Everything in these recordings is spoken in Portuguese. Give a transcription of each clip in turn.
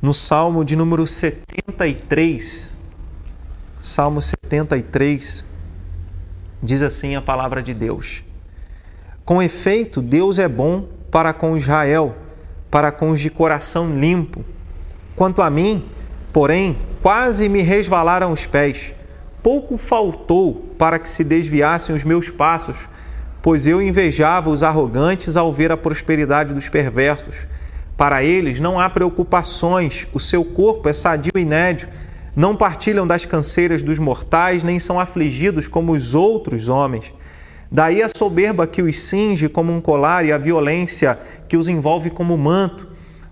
no Salmo de número 73, Salmo 73, diz assim a palavra de Deus: Com efeito, Deus é bom para com Israel, para com os de coração limpo. Quanto a mim, porém, quase me resvalaram os pés. Pouco faltou para que se desviassem os meus passos, pois eu invejava os arrogantes ao ver a prosperidade dos perversos. Para eles não há preocupações, o seu corpo é sadio e nédio, não partilham das canseiras dos mortais, nem são afligidos como os outros homens. Daí a soberba que os cinge como um colar e a violência que os envolve como manto.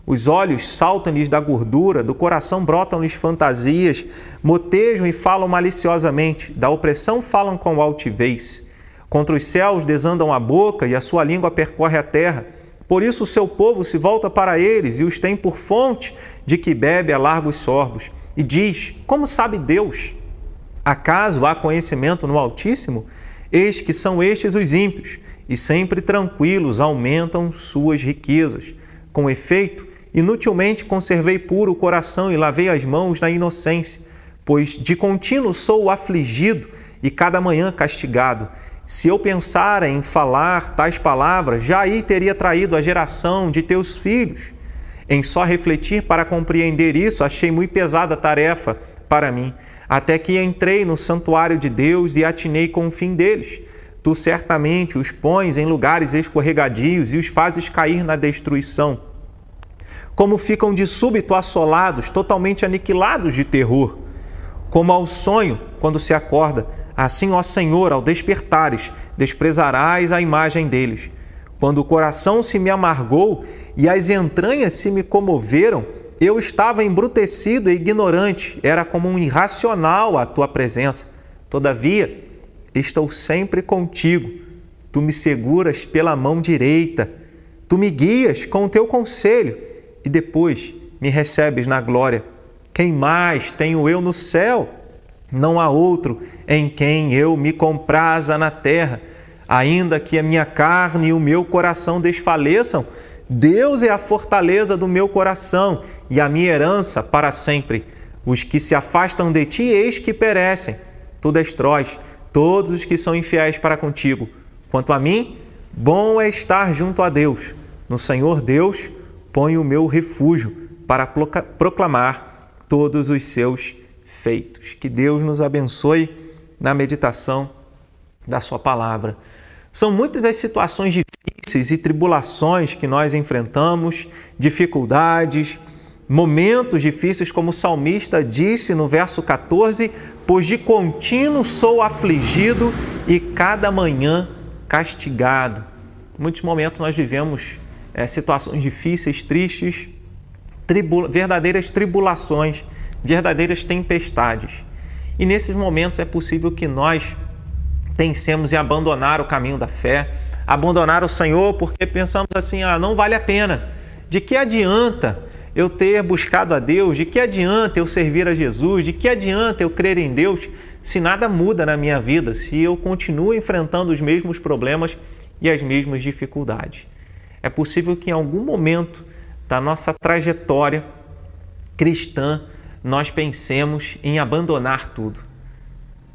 Os olhos saltam-lhes da gordura, do coração brotam-lhes fantasias, motejam e falam maliciosamente, da opressão falam com altivez. Contra os céus desandam a boca e a sua língua percorre a terra. Por isso o seu povo se volta para eles e os tem por fonte de que bebe a largos sorvos. E diz: Como sabe Deus? Acaso há conhecimento no Altíssimo? Eis que são estes os ímpios, e sempre tranquilos aumentam suas riquezas. Com efeito, inutilmente conservei puro o coração e lavei as mãos na inocência, pois de contínuo sou afligido e cada manhã castigado. Se eu pensara em falar tais palavras, já aí teria traído a geração de teus filhos. Em só refletir para compreender isso, achei muito pesada a tarefa para mim, até que entrei no santuário de Deus e atinei com o fim deles. Tu certamente os pões em lugares escorregadios e os fazes cair na destruição. Como ficam de súbito assolados, totalmente aniquilados de terror. Como ao sonho, quando se acorda, Assim, ó Senhor, ao despertares, desprezarás a imagem deles. Quando o coração se me amargou e as entranhas se me comoveram, eu estava embrutecido e ignorante, era como um irracional à tua presença. Todavia, estou sempre contigo. Tu me seguras pela mão direita, tu me guias com o teu conselho e depois me recebes na glória. Quem mais tenho eu no céu? Não há outro em quem eu me compraza na terra. Ainda que a minha carne e o meu coração desfaleçam, Deus é a fortaleza do meu coração e a minha herança para sempre. Os que se afastam de ti, eis que perecem. Tu destróis todos os que são infiéis para contigo. Quanto a mim, bom é estar junto a Deus. No Senhor Deus ponho o meu refúgio para proclamar todos os seus feitos. Que Deus nos abençoe na meditação da Sua palavra. São muitas as situações difíceis e tribulações que nós enfrentamos, dificuldades, momentos difíceis, como o salmista disse no verso 14: Pois de contínuo sou afligido e cada manhã castigado. Em muitos momentos nós vivemos é, situações difíceis, tristes, verdadeiras tribulações verdadeiras tempestades. E nesses momentos é possível que nós pensemos em abandonar o caminho da fé, abandonar o Senhor, porque pensamos assim: ah, não vale a pena. De que adianta eu ter buscado a Deus? De que adianta eu servir a Jesus? De que adianta eu crer em Deus se nada muda na minha vida, se eu continuo enfrentando os mesmos problemas e as mesmas dificuldades? É possível que em algum momento da nossa trajetória cristã nós pensemos em abandonar tudo.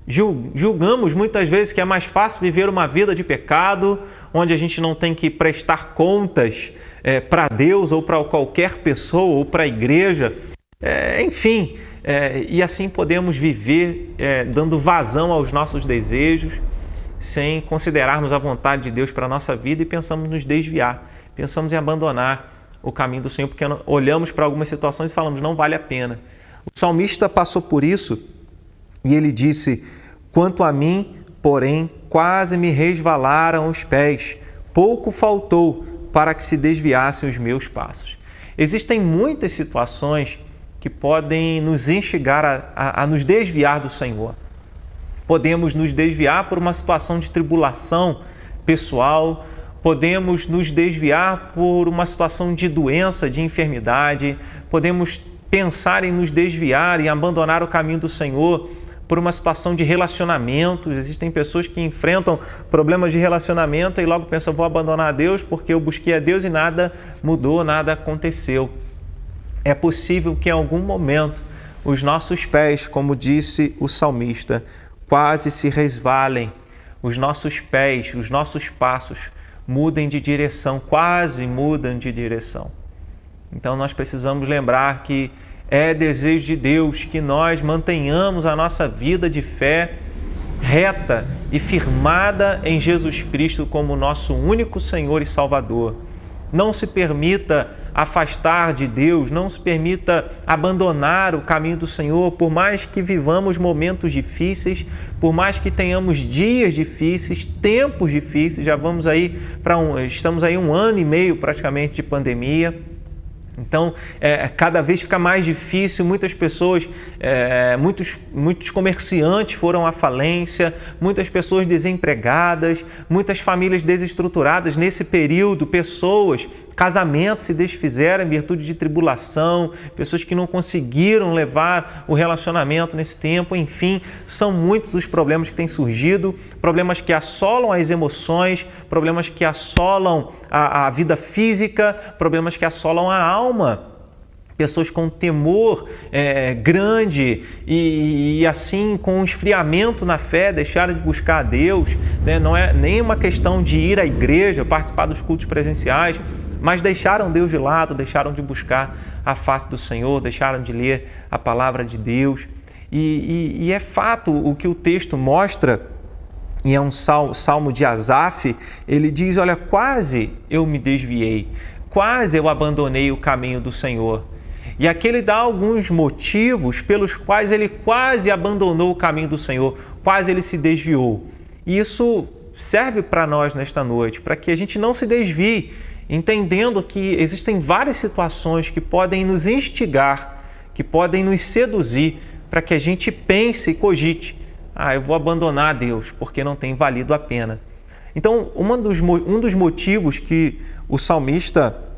Julgamos muitas vezes que é mais fácil viver uma vida de pecado, onde a gente não tem que prestar contas é, para Deus ou para qualquer pessoa ou para a igreja, é, enfim, é, e assim podemos viver dando vazão aos nossos desejos, sem considerarmos a vontade de Deus para a nossa vida e pensamos nos desviar, pensamos em abandonar o caminho do Senhor, porque olhamos para algumas situações e falamos, não vale a pena. O salmista passou por isso e ele disse: Quanto a mim, porém, quase me resvalaram os pés, pouco faltou para que se desviassem os meus passos. Existem muitas situações que podem nos instigar a, a, a nos desviar do Senhor. Podemos nos desviar por uma situação de tribulação pessoal, podemos nos desviar por uma situação de doença, de enfermidade, podemos pensar em nos desviar e abandonar o caminho do Senhor por uma situação de relacionamento. Existem pessoas que enfrentam problemas de relacionamento e logo pensam, vou abandonar a Deus porque eu busquei a Deus e nada mudou, nada aconteceu. é possível que em algum momento os nossos pés, como disse o salmista, quase se resvalem, os nossos pés, os nossos passos mudem de direção, quase mudam de direção. Então nós precisamos lembrar que é desejo de Deus que nós mantenhamos a nossa vida de fé reta e firmada em Jesus Cristo como nosso único Senhor e Salvador. Não se permita afastar de Deus, não se permita abandonar o caminho do Senhor, por mais que vivamos momentos difíceis, por mais que tenhamos dias difíceis, tempos difíceis, já vamos aí para um, estamos aí um ano e meio praticamente de pandemia. Então, é, cada vez fica mais difícil, muitas pessoas, é, muitos, muitos comerciantes foram à falência, muitas pessoas desempregadas, muitas famílias desestruturadas. Nesse período, pessoas, casamentos se desfizeram em virtude de tribulação, pessoas que não conseguiram levar o relacionamento nesse tempo, enfim, são muitos os problemas que têm surgido, problemas que assolam as emoções, problemas que assolam a, a vida física, problemas que assolam a alma alma, pessoas com temor é, grande e, e, assim com um esfriamento na fé, deixaram de buscar a Deus. Né? Não é nem uma questão de ir à igreja, participar dos cultos presenciais, mas deixaram Deus de lado, deixaram de buscar a face do Senhor, deixaram de ler a palavra de Deus. E, e, e é fato o que o texto mostra e é um salmo de Asaf, ele diz: Olha, quase eu me desviei, quase eu abandonei o caminho do Senhor. E aqui ele dá alguns motivos pelos quais ele quase abandonou o caminho do Senhor, quase ele se desviou. E isso serve para nós nesta noite, para que a gente não se desvie, entendendo que existem várias situações que podem nos instigar, que podem nos seduzir, para que a gente pense e cogite: ah, eu vou abandonar Deus porque não tem valido a pena. Então, dos, um dos motivos que o salmista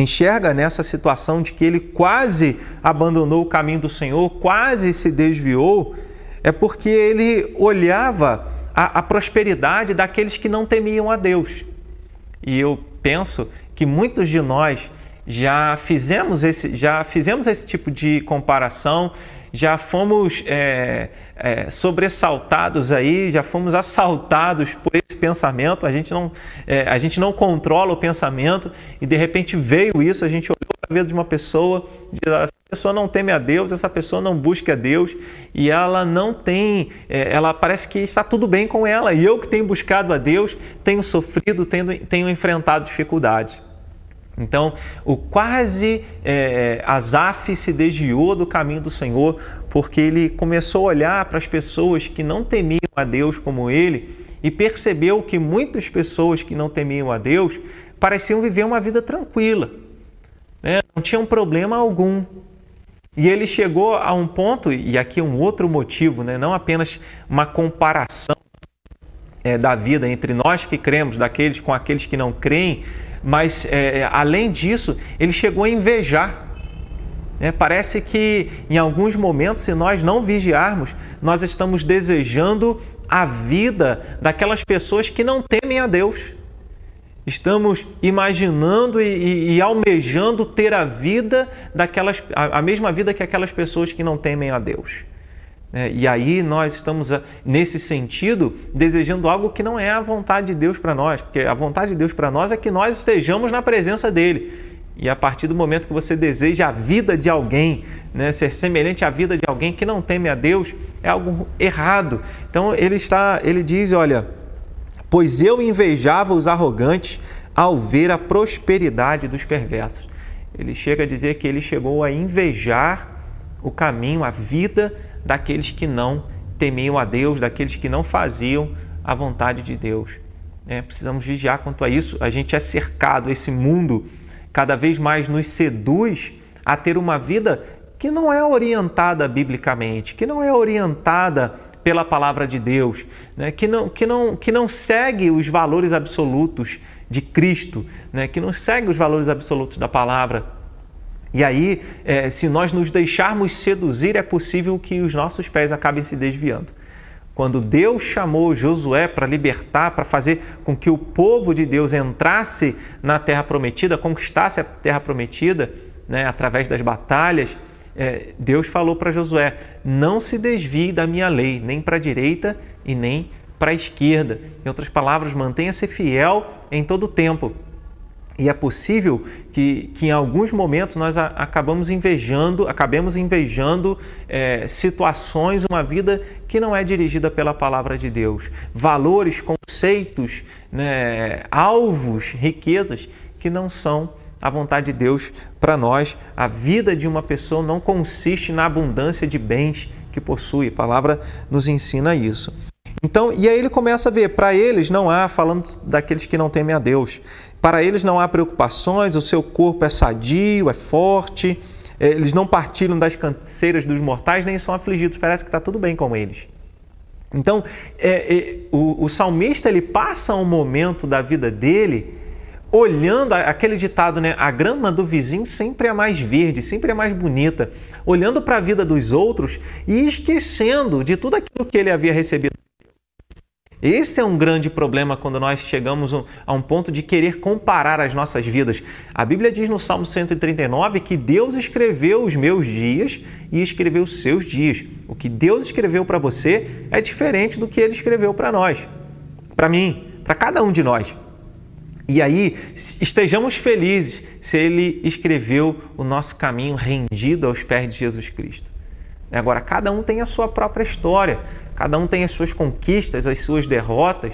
enxerga nessa situação de que ele quase abandonou o caminho do Senhor, quase se desviou, é porque ele olhava a, a prosperidade daqueles que não temiam a Deus. E eu penso que muitos de nós já fizemos esse, já fizemos esse tipo de comparação, já fomos é, é, sobressaltados aí, já fomos assaltados por esse pensamento. A gente, não, é, a gente não controla o pensamento e de repente veio isso, a gente olhou para a vida de uma pessoa, essa pessoa não teme a Deus, essa pessoa não busca a Deus e ela não tem, é, ela parece que está tudo bem com ela. E eu que tenho buscado a Deus, tenho sofrido, tenho, tenho enfrentado dificuldades. Então, o quase é, Azaf se desviou do caminho do Senhor, porque ele começou a olhar para as pessoas que não temiam a Deus como ele e percebeu que muitas pessoas que não temiam a Deus pareciam viver uma vida tranquila, né? não tinham problema algum. E ele chegou a um ponto, e aqui é um outro motivo, né? não apenas uma comparação é, da vida entre nós que cremos, daqueles com aqueles que não creem, mas é, é, além disso, ele chegou a invejar. É, parece que em alguns momentos, se nós não vigiarmos, nós estamos desejando a vida daquelas pessoas que não temem a Deus. Estamos imaginando e, e, e almejando ter a vida daquelas, a, a mesma vida que aquelas pessoas que não temem a Deus. É, e aí nós estamos, nesse sentido, desejando algo que não é a vontade de Deus para nós, porque a vontade de Deus para nós é que nós estejamos na presença dEle. E a partir do momento que você deseja a vida de alguém, né, ser semelhante à vida de alguém que não teme a Deus, é algo errado. Então ele está, ele diz, olha, pois eu invejava os arrogantes ao ver a prosperidade dos perversos. Ele chega a dizer que ele chegou a invejar o caminho, a vida daqueles que não temiam a Deus, daqueles que não faziam a vontade de Deus. É, precisamos vigiar quanto a isso. A gente é cercado, esse mundo cada vez mais nos seduz a ter uma vida que não é orientada biblicamente, que não é orientada pela palavra de Deus, né? que, não, que, não, que não segue os valores absolutos de Cristo, né? que não segue os valores absolutos da palavra. E aí, é, se nós nos deixarmos seduzir, é possível que os nossos pés acabem se desviando. Quando Deus chamou Josué para libertar, para fazer com que o povo de Deus entrasse na terra prometida, conquistasse a terra prometida, né, através das batalhas, é, Deus falou para Josué: não se desvie da minha lei, nem para a direita e nem para a esquerda. Em outras palavras, mantenha-se fiel em todo o tempo. E é possível que, que em alguns momentos nós a, acabamos invejando, acabemos invejando é, situações, uma vida que não é dirigida pela palavra de Deus. Valores, conceitos, né, alvos, riquezas que não são a vontade de Deus para nós. A vida de uma pessoa não consiste na abundância de bens que possui. A palavra nos ensina isso. Então, e aí ele começa a ver, para eles não há, falando daqueles que não temem a Deus, para eles não há preocupações, o seu corpo é sadio, é forte, é, eles não partilham das canseiras dos mortais, nem são afligidos, parece que está tudo bem com eles. Então, é, é, o, o salmista ele passa um momento da vida dele olhando aquele ditado, né? A grama do vizinho sempre é mais verde, sempre é mais bonita, olhando para a vida dos outros e esquecendo de tudo aquilo que ele havia recebido esse é um grande problema quando nós chegamos a um ponto de querer comparar as nossas vidas. A Bíblia diz no Salmo 139 que Deus escreveu os meus dias e escreveu os seus dias. O que Deus escreveu para você é diferente do que ele escreveu para nós, para mim, para cada um de nós. E aí, estejamos felizes se ele escreveu o nosso caminho rendido aos pés de Jesus Cristo. Agora, cada um tem a sua própria história, cada um tem as suas conquistas, as suas derrotas.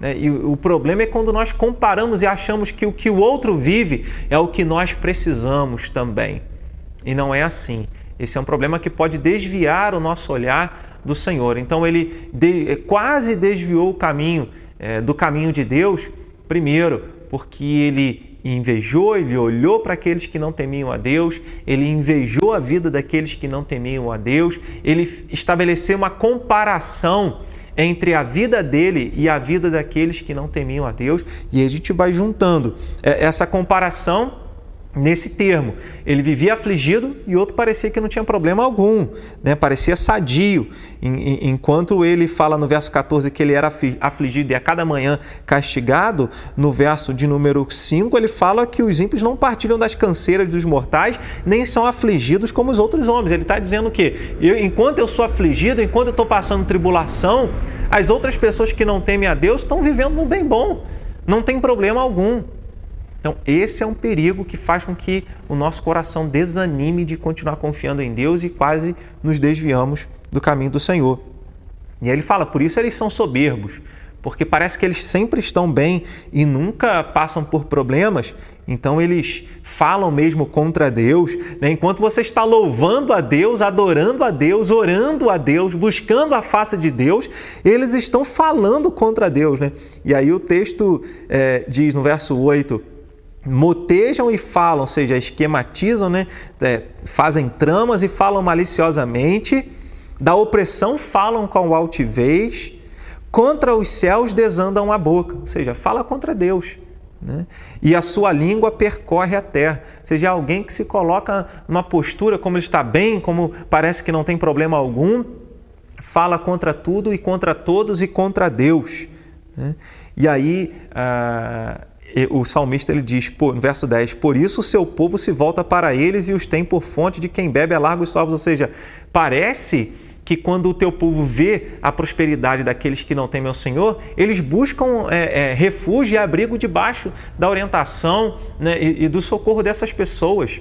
Né? E o problema é quando nós comparamos e achamos que o que o outro vive é o que nós precisamos também. E não é assim. Esse é um problema que pode desviar o nosso olhar do Senhor. Então, ele de, quase desviou o caminho é, do caminho de Deus, primeiro, porque ele invejou, ele olhou para aqueles que não temiam a Deus, ele invejou a vida daqueles que não temiam a Deus, ele estabeleceu uma comparação entre a vida dele e a vida daqueles que não temiam a Deus, e a gente vai juntando. É, essa comparação nesse termo. Ele vivia afligido e outro parecia que não tinha problema algum, né? parecia sadio. Enquanto ele fala no verso 14 que ele era afligido e a cada manhã castigado, no verso de número 5 ele fala que os ímpios não partilham das canseiras dos mortais, nem são afligidos como os outros homens. Ele está dizendo que eu, enquanto eu sou afligido, enquanto eu estou passando tribulação, as outras pessoas que não temem a Deus estão vivendo um bem bom, não tem problema algum. Então, esse é um perigo que faz com que o nosso coração desanime de continuar confiando em Deus e quase nos desviamos do caminho do Senhor. E aí ele fala, por isso eles são soberbos, porque parece que eles sempre estão bem e nunca passam por problemas, então eles falam mesmo contra Deus. Né? Enquanto você está louvando a Deus, adorando a Deus, orando a Deus, buscando a face de Deus, eles estão falando contra Deus. Né? E aí o texto é, diz no verso 8 motejam e falam, ou seja, esquematizam, né? É, fazem tramas e falam maliciosamente, da opressão falam com altivez, contra os céus desandam a boca, ou seja, fala contra Deus. Né? E a sua língua percorre a terra. Ou seja, é alguém que se coloca numa postura como ele está bem, como parece que não tem problema algum, fala contra tudo e contra todos e contra Deus. Né? E aí, ah, o salmista ele diz, no verso 10, por isso o seu povo se volta para eles e os tem por fonte de quem bebe a largos ovos. Ou seja, parece que quando o teu povo vê a prosperidade daqueles que não temem ao Senhor, eles buscam é, é, refúgio e abrigo debaixo da orientação né, e, e do socorro dessas pessoas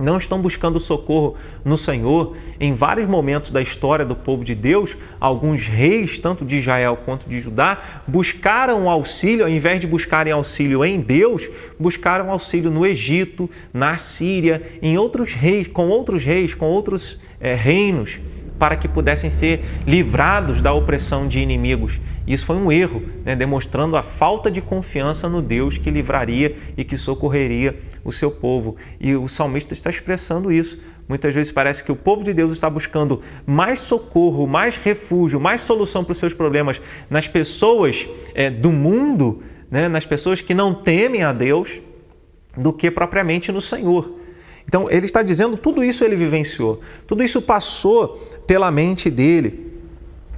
não estão buscando socorro no Senhor. Em vários momentos da história do povo de Deus, alguns reis, tanto de Israel quanto de Judá, buscaram auxílio, ao invés de buscarem auxílio em Deus, buscaram auxílio no Egito, na Síria, em outros reis, com outros reis, com outros é, reinos para que pudessem ser livrados da opressão de inimigos. Isso foi um erro, né? demonstrando a falta de confiança no Deus que livraria e que socorreria o seu povo. E o salmista está expressando isso. Muitas vezes parece que o povo de Deus está buscando mais socorro, mais refúgio, mais solução para os seus problemas nas pessoas é, do mundo, né? nas pessoas que não temem a Deus, do que propriamente no Senhor. Então, ele está dizendo tudo isso ele vivenciou, tudo isso passou pela mente dele.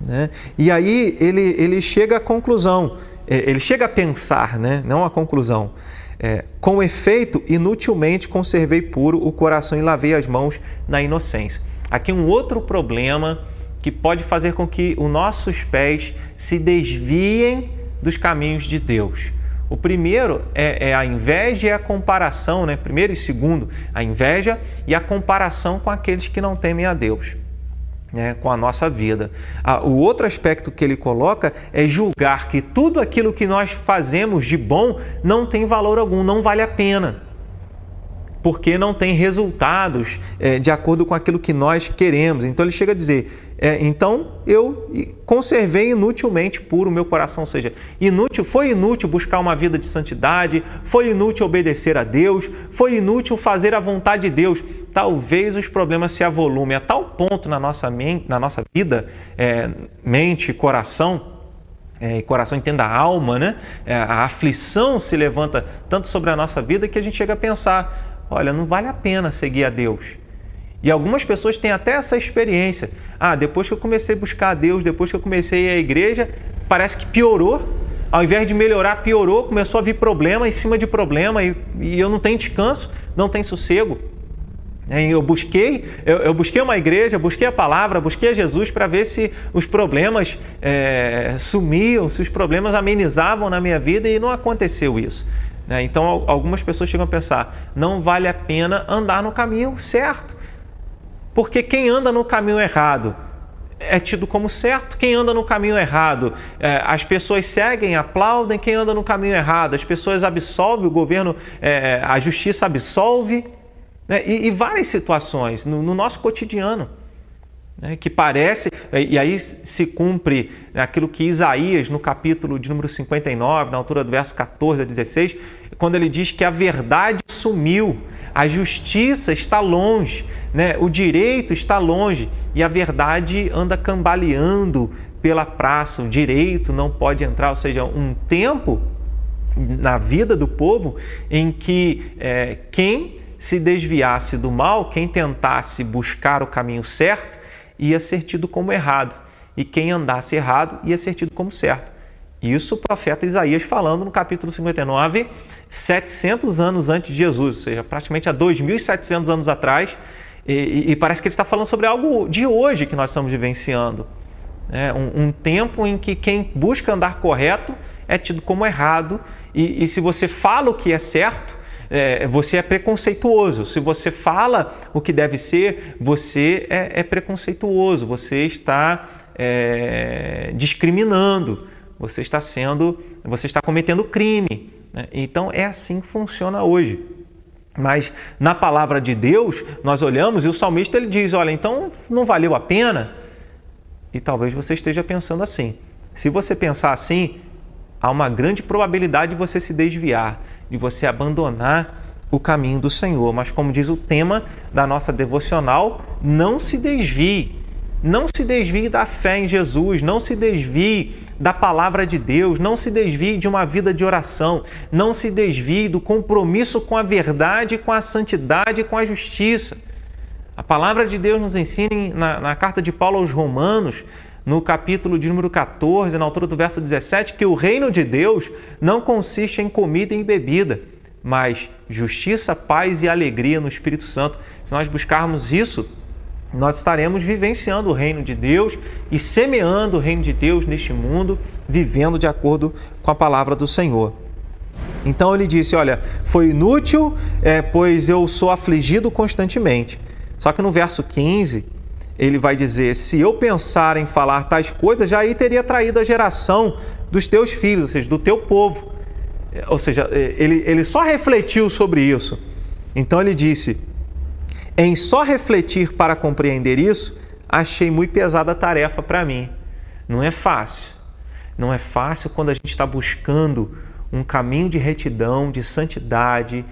Né? E aí ele, ele chega à conclusão, é, ele chega a pensar, né? não à conclusão. É, com efeito, inutilmente conservei puro o coração e lavei as mãos na inocência. Aqui um outro problema que pode fazer com que os nossos pés se desviem dos caminhos de Deus. O primeiro é, é, a inveja e a comparação, né? Primeiro e segundo, a inveja e a comparação com aqueles que não temem a Deus. Né, com a nossa vida. Ah, o outro aspecto que ele coloca é julgar que tudo aquilo que nós fazemos de bom não tem valor algum, não vale a pena porque não tem resultados é, de acordo com aquilo que nós queremos. Então ele chega a dizer: é, então eu conservei inutilmente puro meu coração, ou seja, inútil, foi inútil buscar uma vida de santidade, foi inútil obedecer a Deus, foi inútil fazer a vontade de Deus. Talvez os problemas se avolumem a tal ponto na nossa, mente, na nossa vida, é, mente, coração, é, coração entenda a alma, né? É, a aflição se levanta tanto sobre a nossa vida que a gente chega a pensar: olha, não vale a pena seguir a Deus. E algumas pessoas têm até essa experiência. Ah, depois que eu comecei a buscar a Deus, depois que eu comecei a igreja, parece que piorou. Ao invés de melhorar, piorou, começou a vir problema em cima de problema e, e eu não tenho descanso, não tenho sossego. Eu busquei, eu, eu, busquei uma igreja, busquei a palavra, busquei a Jesus para ver se os problemas é, sumiam, se os problemas amenizavam na minha vida e não aconteceu isso. Né? Então, algumas pessoas chegam a pensar: não vale a pena andar no caminho certo. Porque quem anda no caminho errado é tido como certo. Quem anda no caminho errado, é, as pessoas seguem, aplaudem. Quem anda no caminho errado, as pessoas absolvem, o governo, é, a justiça absolve. Né? E, e, várias situações no, no nosso cotidiano né, que parece, e aí se cumpre aquilo que Isaías, no capítulo de número 59, na altura do verso 14 a 16, quando ele diz que a verdade sumiu, a justiça está longe, né, o direito está longe e a verdade anda cambaleando pela praça, o direito não pode entrar, ou seja, um tempo na vida do povo em que é, quem se desviasse do mal, quem tentasse buscar o caminho certo, ia ser tido como errado, e quem andasse errado ia ser tido como certo. Isso o profeta Isaías falando no capítulo 59, 700 anos antes de Jesus, ou seja, praticamente há 2.700 anos atrás, e, e, parece que ele está falando sobre algo de hoje que nós estamos vivenciando. É um, um tempo em que quem busca andar correto é tido como errado, e, e se você fala o que é certo, é, você é preconceituoso. Se você fala o que deve ser, você é, é preconceituoso, você está é, discriminando, você está sendo, você está cometendo crime. Né? Então é assim que funciona hoje. Mas na palavra de Deus, nós olhamos e o salmista ele diz: olha, então não valeu a pena? E talvez você esteja pensando assim. Se você pensar assim, há uma grande probabilidade de você se desviar de você abandonar o caminho do Senhor. Mas, como diz o tema da nossa devocional, não se desvie. Não se desvie da fé em Jesus, não se desvie da palavra de Deus, não se desvie de uma vida de oração, não se desvie do compromisso com a verdade, com a santidade, com a justiça. A palavra de Deus nos ensina na, na carta de Paulo aos Romanos, no capítulo de número 14, na altura do verso 17, que o reino de Deus não consiste em comida e em bebida, mas justiça, paz e alegria no Espírito Santo. Se nós buscarmos isso, nós estaremos vivenciando o reino de Deus e semeando o reino de Deus neste mundo, vivendo de acordo com a palavra do Senhor. Então ele disse: Olha, foi inútil, é, pois eu sou afligido constantemente. Só que no verso 15, ele vai dizer: Se eu pensar em falar tais coisas, já aí teria traído a geração dos teus filhos, ou seja, do teu povo. Ou seja, ele, ele só refletiu sobre isso. Então ele disse: Em só refletir para compreender isso, achei muito pesada a tarefa para mim. Não é fácil. Não é fácil quando a gente está buscando um caminho de retidão, de santidade,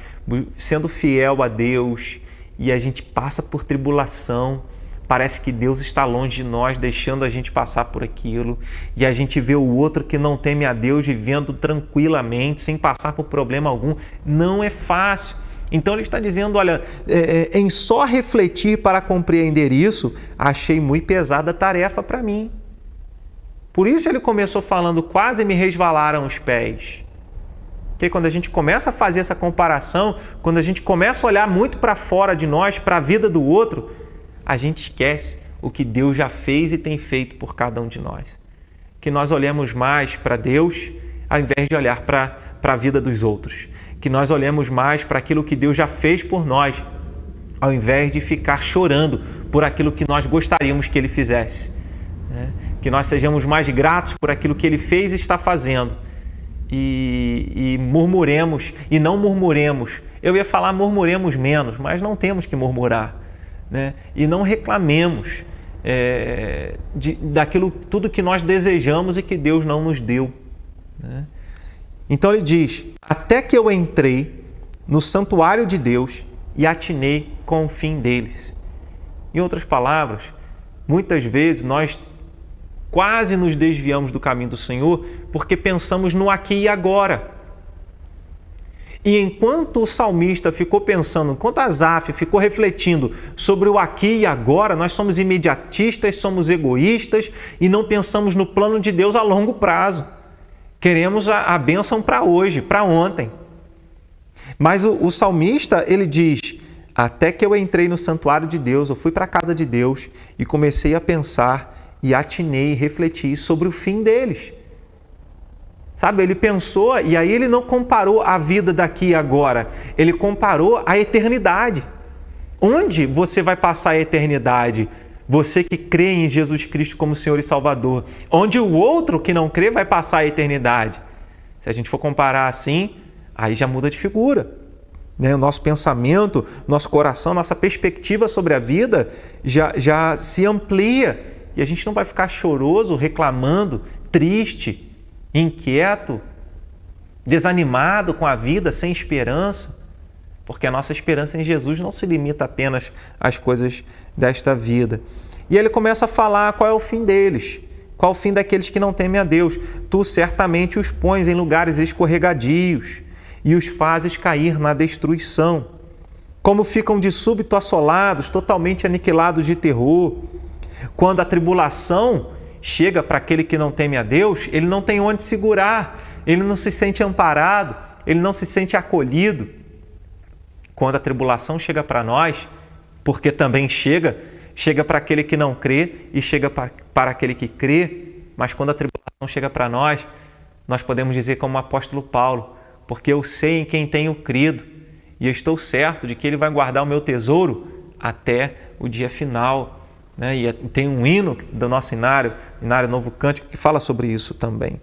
sendo fiel a Deus, e a gente passa por tribulação Parece que Deus está longe de nós, deixando a gente passar por aquilo, e a gente vê o outro que não teme a Deus vivendo tranquilamente, sem passar por problema algum. Não é fácil. Então ele está dizendo: olha, é, é, em só refletir para compreender isso, achei muito pesada a tarefa para mim. Por isso ele começou falando: quase me resvalaram os pés. Que quando a gente começa a fazer essa comparação, quando a gente começa a olhar muito para fora de nós, para a vida do outro, a gente esquece o que Deus já fez e tem feito por cada um de nós. Que nós olhemos mais para Deus ao invés de olhar para a vida dos outros. Que nós olhemos mais para aquilo que Deus já fez por nós, ao invés de ficar chorando por aquilo que nós gostaríamos que Ele fizesse. Né? Que nós sejamos mais gratos por aquilo que Ele fez e está fazendo e, e murmuremos e não murmuremos. Eu ia falar murmuremos menos, mas não temos que murmurar. Né? E não reclamemos é, de, daquilo tudo que nós desejamos e que Deus não nos deu. Né? Então ele diz: Até que eu entrei no santuário de Deus e atinei com o fim deles. Em outras palavras, muitas vezes nós quase nos desviamos do caminho do Senhor porque pensamos no aqui e agora. E enquanto o salmista ficou pensando, enquanto Asaf ficou refletindo sobre o aqui e agora, nós somos imediatistas, somos egoístas e não pensamos no plano de Deus a longo prazo. Queremos a, a bênção para hoje, para ontem. Mas o, o salmista, ele diz: Até que eu entrei no santuário de Deus, eu fui para a casa de Deus e comecei a pensar e atinei, refleti sobre o fim deles. Sabe, ele pensou e aí ele não comparou a vida daqui e agora, ele comparou a eternidade. Onde você vai passar a eternidade? Você que crê em Jesus Cristo como Senhor e Salvador. Onde o outro que não crê vai passar a eternidade. Se a gente for comparar assim, aí já muda de figura. Né? O nosso pensamento, nosso coração, nossa perspectiva sobre a vida já, já se amplia e a gente não vai ficar choroso, reclamando, triste, inquieto, desanimado com a vida, sem esperança, porque a nossa esperança em Jesus não se limita apenas às coisas desta vida. E ele começa a falar qual é o fim deles. Qual o fim daqueles que não temem a Deus? Tu certamente os pões em lugares escorregadios e os fazes cair na destruição. Como ficam de súbito assolados, totalmente aniquilados de terror. Quando a tribulação chega para aquele que não teme a Deus, ele não tem onde segurar, ele não se sente amparado, ele não se sente acolhido. Quando a tribulação chega para nós, porque também chega, chega para aquele que não crê e chega para, aquele que crê, mas quando a tribulação chega para nós, nós podemos dizer como o apóstolo Paulo, porque eu sei em quem tenho crido e eu estou certo de que ele vai guardar o meu tesouro até o dia final. Né? E é, tem um hino do nosso inário, Inário Novo Cântico, que fala sobre isso também.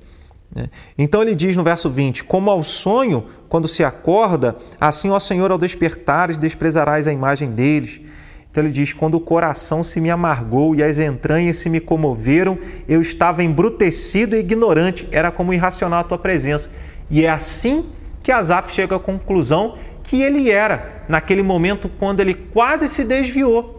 Né? Então ele diz no verso 20: Como ao sonho, quando se acorda, assim, ó Senhor, ao despertares, desprezarás a imagem deles. Então ele diz: Quando o coração se me amargou e as entranhas se me comoveram, eu estava embrutecido e ignorante, era como irracional a tua presença. E é assim que Asaf chega à conclusão que ele era, naquele momento quando ele quase se desviou.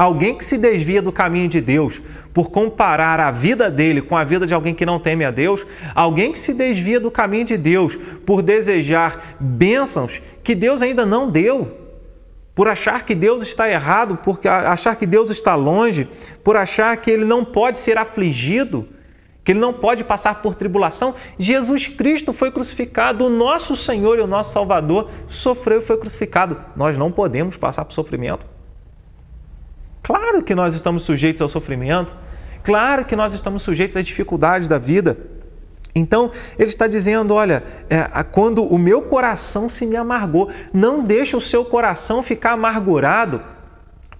Alguém que se desvia do caminho de Deus por comparar a vida dele com a vida de alguém que não teme a Deus, alguém que se desvia do caminho de Deus por desejar bênçãos que Deus ainda não deu, por achar que Deus está errado, por achar que Deus está longe, por achar que ele não pode ser afligido, que ele não pode passar por tribulação. Jesus Cristo foi crucificado, o nosso Senhor e o nosso Salvador sofreu e foi crucificado. Nós não podemos passar por sofrimento. Claro que nós estamos sujeitos ao sofrimento, claro que nós estamos sujeitos às dificuldades da vida. Então, ele está dizendo: olha, é, quando o meu coração se me amargou, não deixe o seu coração ficar amargurado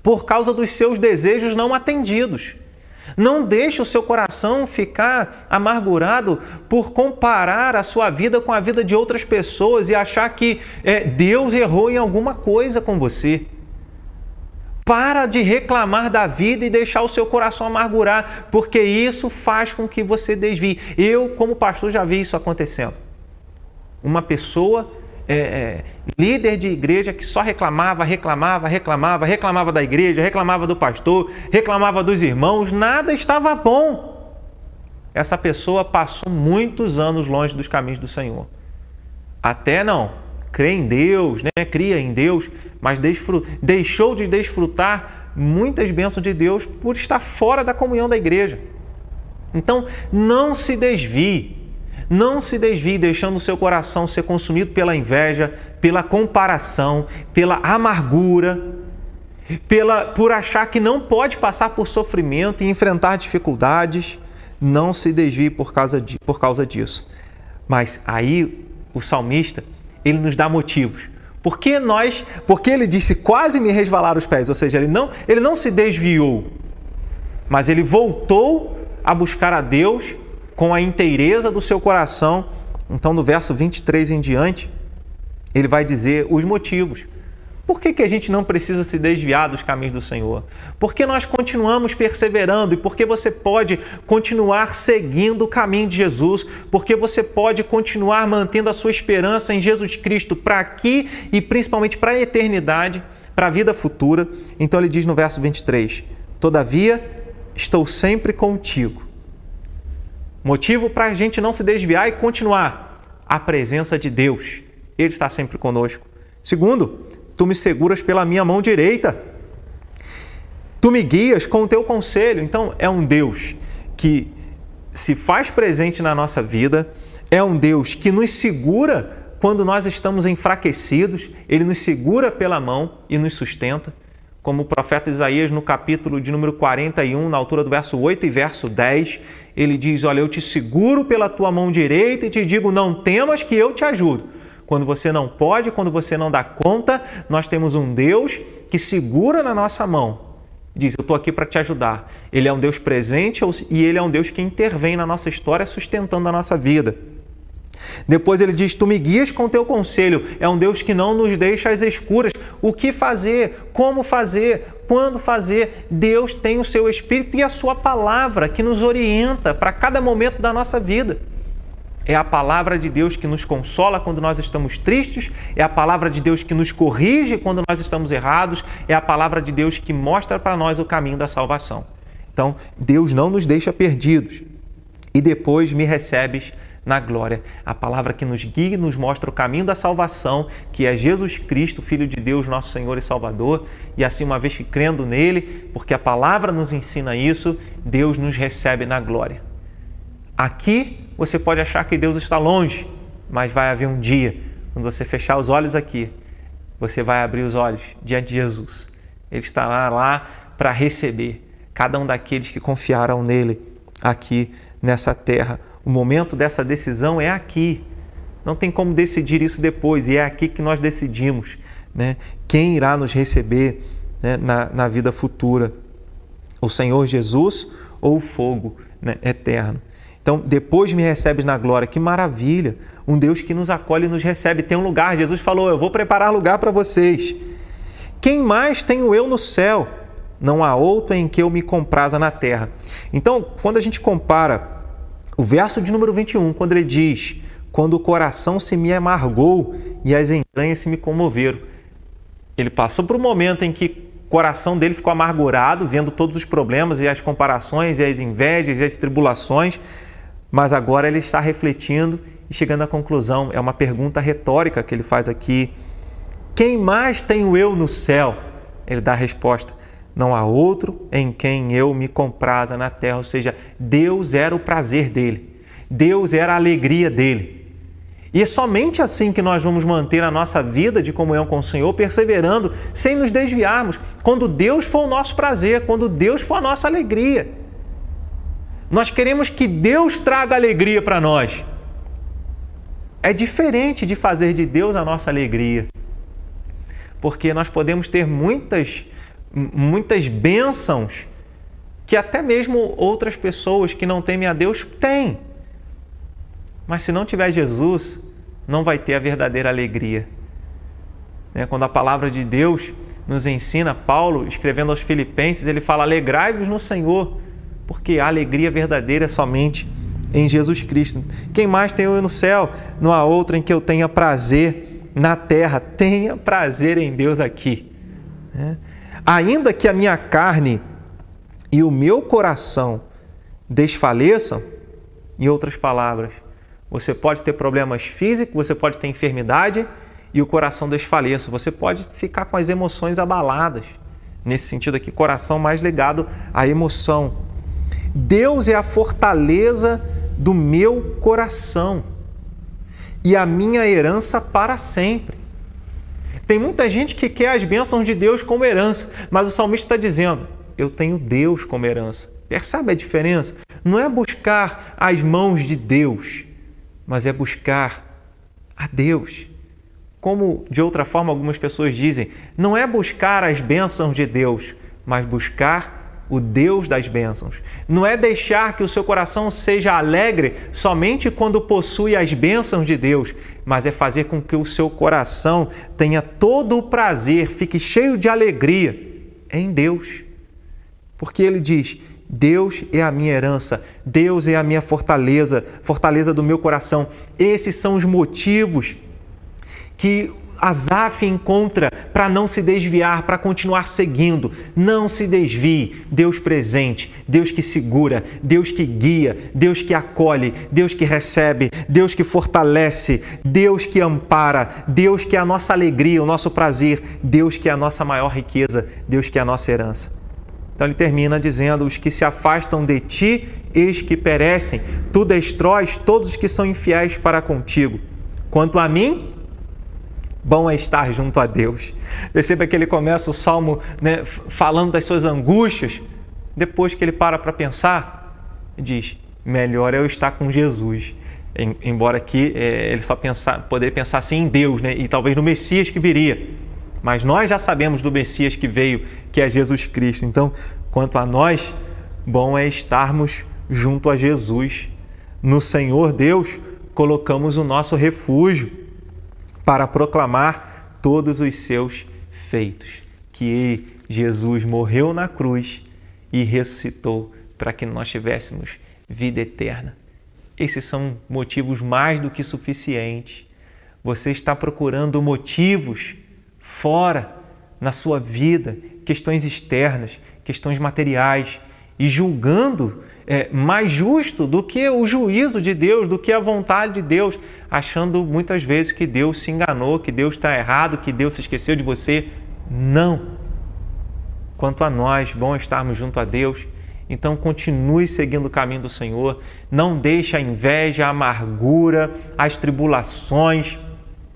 por causa dos seus desejos não atendidos. Não deixe o seu coração ficar amargurado por comparar a sua vida com a vida de outras pessoas e achar que é, Deus errou em alguma coisa com você. Para de reclamar da vida e deixar o seu coração amargurar, porque isso faz com que você desvie. Eu, como pastor, já vi isso acontecendo. Uma pessoa, é, é, líder de igreja, que só reclamava, reclamava, reclamava, reclamava da igreja, reclamava do pastor, reclamava dos irmãos, nada estava bom. Essa pessoa passou muitos anos longe dos caminhos do Senhor. Até não, crê em Deus, né? cria em Deus, mas deixou de desfrutar muitas bênçãos de Deus por estar fora da comunhão da igreja. Então, não se desvie, Não se desvie deixando o seu coração ser consumido pela inveja, pela comparação, pela amargura, pela, por achar que não pode passar por sofrimento e enfrentar dificuldades. Não se desvie por causa, de, por causa disso. Mas aí o salmista, ele nos dá motivos. Porque nós, porque ele disse quase me resvalar os pés, ou seja, ele não, ele não se desviou, mas ele voltou a buscar a Deus com a inteireza do seu coração. Então, no verso 23 em diante, ele vai dizer os motivos. Por que, que a gente não precisa se desviar dos caminhos do Senhor? Porque nós continuamos perseverando e porque você pode continuar seguindo o caminho de Jesus, porque você pode continuar mantendo a sua esperança em Jesus Cristo para aqui e principalmente para a eternidade, para a vida futura. Então ele diz no verso 23: Todavia, estou sempre contigo. Motivo para a gente não se desviar e continuar a presença de Deus. Ele está sempre conosco. Segundo, tu me seguras pela minha mão direita. Tu me guias com o teu conselho. Então, é um Deus que se faz presente na nossa vida, é um Deus que nos segura quando nós estamos enfraquecidos, ele nos segura pela mão e nos sustenta. Como o profeta Isaías, no capítulo de número 41, na altura do verso 8 e verso 10, ele diz: Olha, eu te seguro pela tua mão direita e te digo: Não temas que eu te ajudo. Quando você não pode, quando você não dá conta, nós temos um Deus que segura na nossa mão. Diz: Eu estou aqui para te ajudar. Ele é um Deus presente e ele é um Deus que intervém na nossa história, sustentando a nossa vida. Depois ele diz: Tu me guias com teu conselho. É um Deus que não nos deixa às escuras. O que fazer? Como fazer? Quando fazer? Deus tem o seu Espírito e a sua palavra que nos orienta para cada momento da nossa vida. É a palavra de Deus que nos consola quando nós estamos tristes, é a palavra de Deus que nos corrige quando nós estamos errados, é a palavra de Deus que mostra para nós o caminho da salvação. Então, Deus não nos deixa perdidos. E depois me recebes na glória. A palavra que nos guia e nos mostra o caminho da salvação, que é Jesus Cristo, Filho de Deus, nosso Senhor e Salvador. E assim, uma vez que crendo nele, porque a palavra nos ensina isso, Deus nos recebe na glória. Aqui você pode achar que Deus está longe, mas vai haver um dia, quando você fechar os olhos aqui, você vai abrir os olhos diante de Jesus. Ele estará lá para receber cada um daqueles que confiaram nele aqui nessa terra. O momento dessa decisão é aqui. Não tem como decidir isso depois, e é aqui que nós decidimos né? quem irá nos receber né? na, na vida futura: o Senhor Jesus ou o fogo né? eterno. Então, depois me recebes na glória. Que maravilha! Um Deus que nos acolhe e nos recebe. Tem um lugar. Jesus falou: Eu vou preparar lugar para vocês. Quem mais tenho eu no céu? Não há outro em que eu me compraza na terra. Então, quando a gente compara o verso de número 21, quando ele diz: Quando o coração se me amargou e as entranhas se me comoveram. Ele passou por um momento em que coração dele ficou amargurado, vendo todos os problemas e as comparações e as invejas e as tribulações mas agora ele está refletindo e chegando à conclusão. É uma pergunta retórica que ele faz aqui. Quem mais tenho eu no céu? Ele dá a resposta: Não há outro em quem eu me compraza na terra. Ou seja, Deus era o prazer dele, Deus era a alegria dele. E é somente assim que nós vamos manter a nossa vida de comunhão com o Senhor, perseverando, sem nos desviarmos, quando Deus for o nosso prazer, quando Deus for a nossa alegria. Nós queremos que Deus traga alegria para nós. É diferente de fazer de Deus a nossa alegria. Porque nós podemos ter muitas muitas bênçãos que até mesmo outras pessoas que não temem a Deus têm. Mas se não tiver Jesus, não vai ter a verdadeira alegria. Né, quando a palavra de Deus nos ensina, Paulo, escrevendo aos Filipenses, ele fala: Alegrai-vos no Senhor porque a alegria verdadeira é somente em Jesus Cristo. Quem mais tem eu no céu? Não há outro em que eu tenha prazer na terra. Tenha prazer em Deus aqui. É. Ainda que a minha carne e o meu coração desfaleçam, em outras palavras, você pode ter problemas físicos, você pode ter enfermidade e o coração desfaleça. Você pode ficar com as emoções abaladas. Nesse sentido aqui, coração mais ligado à emoção. Deus é a fortaleza do meu coração e a minha herança para sempre. Tem muita gente que quer as bênçãos de Deus como herança, mas o salmista está dizendo: Eu tenho Deus como herança. Percebe a diferença? Não é buscar as mãos de Deus, mas é buscar a Deus. Como de outra forma algumas pessoas dizem, não é buscar as bênçãos de Deus, mas buscar o Deus das bênçãos. Não é deixar que o seu coração seja alegre somente quando possui as bênçãos de Deus, mas é fazer com que o seu coração tenha todo o prazer, fique cheio de alegria em Deus. Porque ele diz: Deus é a minha herança, Deus é a minha fortaleza, fortaleza do meu coração. Esses são os motivos que Asaf encontra para não se desviar, para continuar seguindo. Não se desvie. Deus presente, Deus que segura, Deus que guia, Deus que acolhe, Deus que recebe, Deus que fortalece, Deus que ampara, Deus que é a nossa alegria, o nosso prazer, Deus que é a nossa maior riqueza, Deus que é a nossa herança. Então ele termina dizendo: Os que se afastam de ti, eis que perecem. Tu destróis todos os que são infiéis para contigo. Quanto a mim, Bom é estar junto a Deus. Perceba que ele começa o salmo né, falando das suas angústias. Depois que ele para para pensar, diz: melhor é eu estar com Jesus. Embora aqui é, ele só pensar, poderia pensar assim em Deus né, e talvez no Messias que viria. Mas nós já sabemos do Messias que veio, que é Jesus Cristo. Então, quanto a nós, bom é estarmos junto a Jesus. No Senhor Deus colocamos o nosso refúgio para proclamar todos os seus feitos. Que Jesus morreu na cruz e ressuscitou para que nós tivéssemos vida eterna. Esses são motivos mais do que suficientes. Você está procurando motivos fora na sua vida, questões externas, questões materiais, e julgando é, mais justo do que o juízo de Deus, do que a vontade de Deus, achando muitas vezes que Deus se enganou, que Deus está errado, que Deus se esqueceu de você. Não. Quanto a nós, bom estarmos junto a Deus. Então continue seguindo o caminho do Senhor. Não deixe a inveja, a amargura, as tribulações,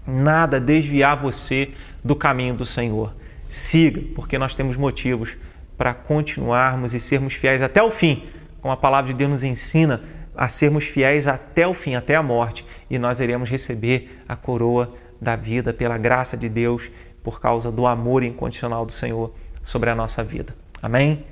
nada desviar você do caminho do Senhor. Siga, porque nós temos motivos para continuarmos e sermos fiéis até o fim como a palavra de Deus nos ensina, a sermos fiéis até o fim, até a morte, e nós iremos receber a coroa da vida pela graça de Deus, por causa do amor incondicional do Senhor sobre a nossa vida. Amém?